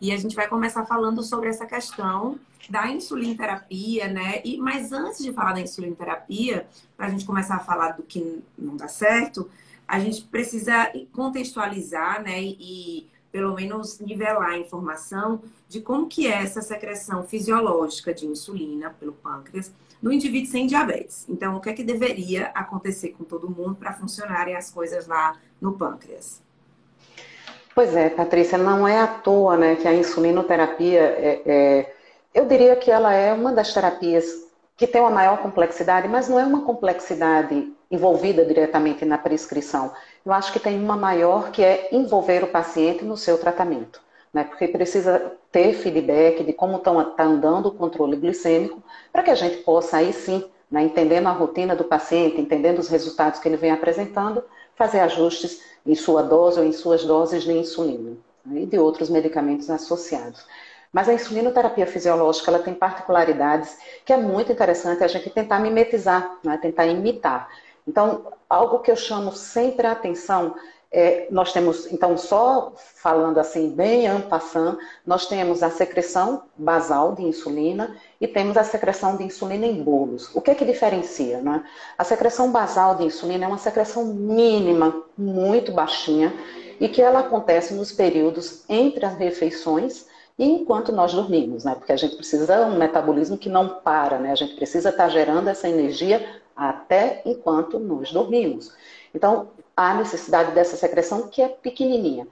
E a gente vai começar falando sobre essa questão da insulinoterapia, né? E, mas antes de falar da insulinoterapia, para a gente começar a falar do que não dá certo, a gente precisa contextualizar, né? E pelo menos nivelar a informação de como que é essa secreção fisiológica de insulina pelo pâncreas no indivíduo sem diabetes. Então, o que é que deveria acontecer com todo mundo para funcionarem as coisas lá no pâncreas? Pois é, Patrícia, não é à toa né, que a insulinoterapia, é, é, eu diria que ela é uma das terapias que tem uma maior complexidade, mas não é uma complexidade envolvida diretamente na prescrição. Eu acho que tem uma maior que é envolver o paciente no seu tratamento, né? Porque precisa ter feedback de como está tá andando o controle glicêmico, para que a gente possa aí sim, né, entendendo a rotina do paciente, entendendo os resultados que ele vem apresentando, fazer ajustes em sua dose ou em suas doses de insulina né, e de outros medicamentos associados. Mas a insulinoterapia fisiológica ela tem particularidades que é muito interessante a gente tentar mimetizar, né, tentar imitar. Então, algo que eu chamo sempre a atenção é, nós temos, então, só falando assim, bem en passant, nós temos a secreção basal de insulina e temos a secreção de insulina em bolos. O que é que diferencia? Né? A secreção basal de insulina é uma secreção mínima, muito baixinha, e que ela acontece nos períodos entre as refeições e enquanto nós dormimos, né? Porque a gente precisa de um metabolismo que não para, né? A gente precisa estar gerando essa energia até enquanto nós dormimos. Então, há necessidade dessa secreção que é pequenininha.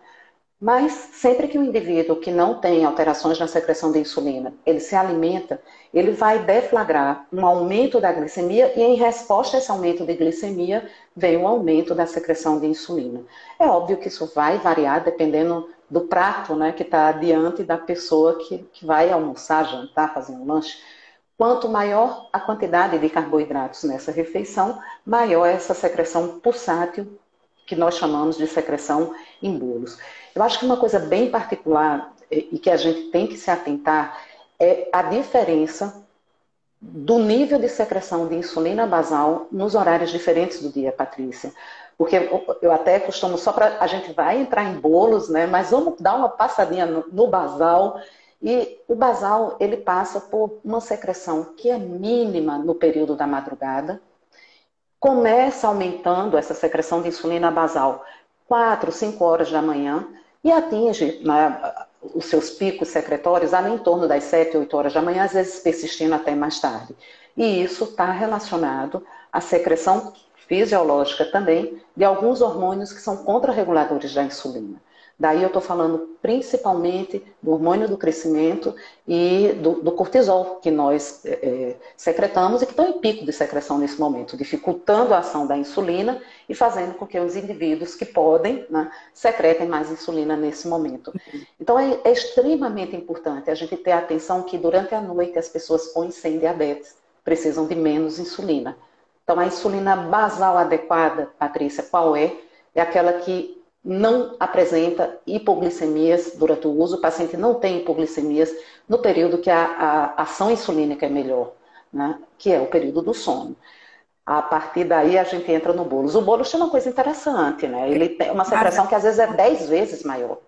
Mas sempre que o indivíduo que não tem alterações na secreção de insulina, ele se alimenta, ele vai deflagrar um aumento da glicemia e em resposta a esse aumento de glicemia vem um aumento da secreção de insulina. É óbvio que isso vai variar dependendo do prato né, que está diante da pessoa que, que vai almoçar, jantar, fazer um lanche. Quanto maior a quantidade de carboidratos nessa refeição, maior essa secreção pulsátil, que nós chamamos de secreção em bolos. Eu acho que uma coisa bem particular e que a gente tem que se atentar é a diferença do nível de secreção de insulina basal nos horários diferentes do dia, Patrícia. Porque eu até costumo, só para a gente vai entrar em bolos, né? Mas vamos dar uma passadinha no, no basal e o basal, ele passa por uma secreção que é mínima no período da madrugada, começa aumentando essa secreção de insulina basal 4, 5 horas da manhã e atinge né, os seus picos secretórios ali em torno das 7, 8 horas da manhã, às vezes persistindo até mais tarde. E isso está relacionado à secreção fisiológica também de alguns hormônios que são contrarreguladores da insulina. Daí eu estou falando principalmente do hormônio do crescimento e do, do cortisol que nós é, secretamos e que estão em pico de secreção nesse momento, dificultando a ação da insulina e fazendo com que os indivíduos que podem né, secretem mais insulina nesse momento. Então é, é extremamente importante a gente ter atenção que durante a noite as pessoas põem sem diabetes, precisam de menos insulina. Então a insulina basal adequada, Patrícia, qual é? É aquela que não apresenta hipoglicemias durante o uso, o paciente não tem hipoglicemias no período que a, a ação insulínica é melhor, né? que é o período do sono. A partir daí a gente entra no bolo. O bolo tem uma coisa interessante, né? Ele tem uma secreção que às vezes é 10 vezes maior.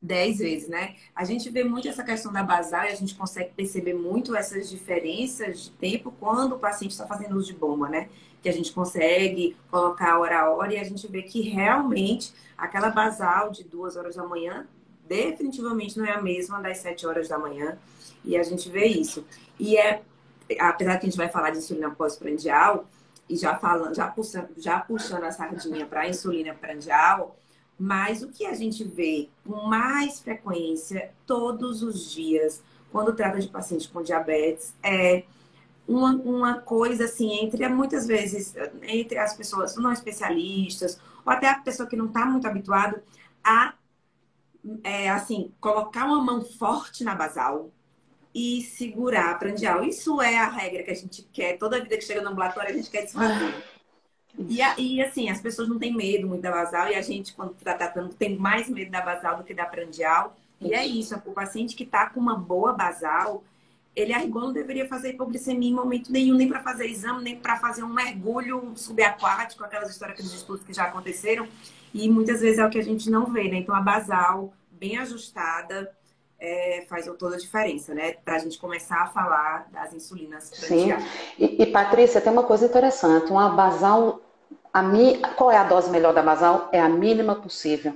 10 vezes, né? A gente vê muito essa questão da basal e a gente consegue perceber muito essas diferenças de tempo quando o paciente está fazendo uso de bomba, né? Que a gente consegue colocar hora a hora e a gente vê que realmente aquela basal de duas horas da manhã definitivamente não é a mesma das 7 horas da manhã. E a gente vê isso. E é, apesar que a gente vai falar de insulina pós-prandial, e já falando, já puxando, já puxando a sardinha para a insulina prandial, mas o que a gente vê com mais frequência todos os dias, quando trata de pacientes com diabetes, é uma, uma coisa assim, entre muitas vezes, entre as pessoas não especialistas, ou até a pessoa que não está muito habituado a é, assim, colocar uma mão forte na basal e segurar a prandial. Isso é a regra que a gente quer. Toda vida que chega no ambulatório, a gente quer desfazer. E, e assim, as pessoas não têm medo muito da basal e a gente, quando está tratando, tem mais medo da basal do que da prandial. E é isso, o paciente que está com uma boa basal, ele a rigor não deveria fazer hipoglicemia em momento nenhum, nem para fazer exame, nem para fazer um mergulho subaquático, aquelas histórias, aqueles estudos que já aconteceram. E muitas vezes é o que a gente não vê, né? Então a basal bem ajustada, é, faz toda a diferença, né? Para a gente começar a falar das insulinas Sim. E, e, Patrícia, tem uma coisa interessante. Uma basal, a mi, qual é a dose melhor da basal? É a mínima possível.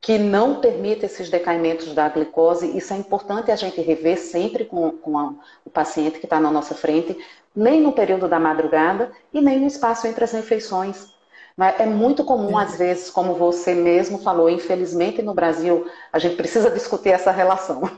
Que não permita esses decaimentos da glicose. Isso é importante a gente rever sempre com, com a, o paciente que está na nossa frente, nem no período da madrugada e nem no espaço entre as refeições. É muito comum, às vezes, como você mesmo falou, infelizmente no Brasil, a gente precisa discutir essa relação.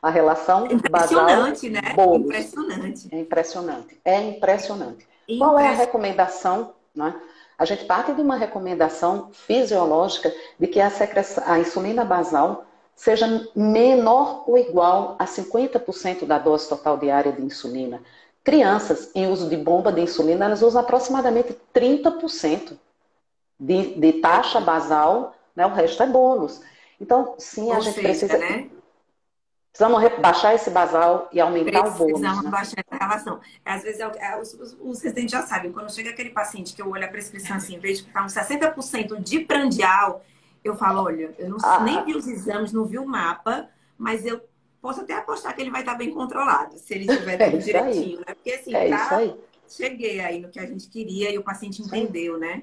A relação impressionante, basal, né? Bolos. Impressionante. É impressionante. É impressionante. Qual é a recomendação? Né? A gente parte de uma recomendação fisiológica de que a, secreção, a insulina basal seja menor ou igual a 50% da dose total diária de insulina. Crianças em uso de bomba de insulina, elas usam aproximadamente 30% de, de taxa basal, né? o resto é bônus. Então, sim, a Ou gente seja, precisa. Né? Precisamos baixar esse basal e aumentar Precisamos o bônus. Precisamos né? baixar essa relação. Às vezes, é, é, os, os, residentes já sabem, quando chega aquele paciente que eu olho a prescrição assim, vejo que está uns 60% de prandial, eu falo, olha, eu não, ah. nem vi os exames, não vi o mapa, mas eu posso até apostar que ele vai estar bem controlado, se ele estiver é direitinho, né? Porque assim, é tá, cheguei aí no que a gente queria e o paciente entendeu, né?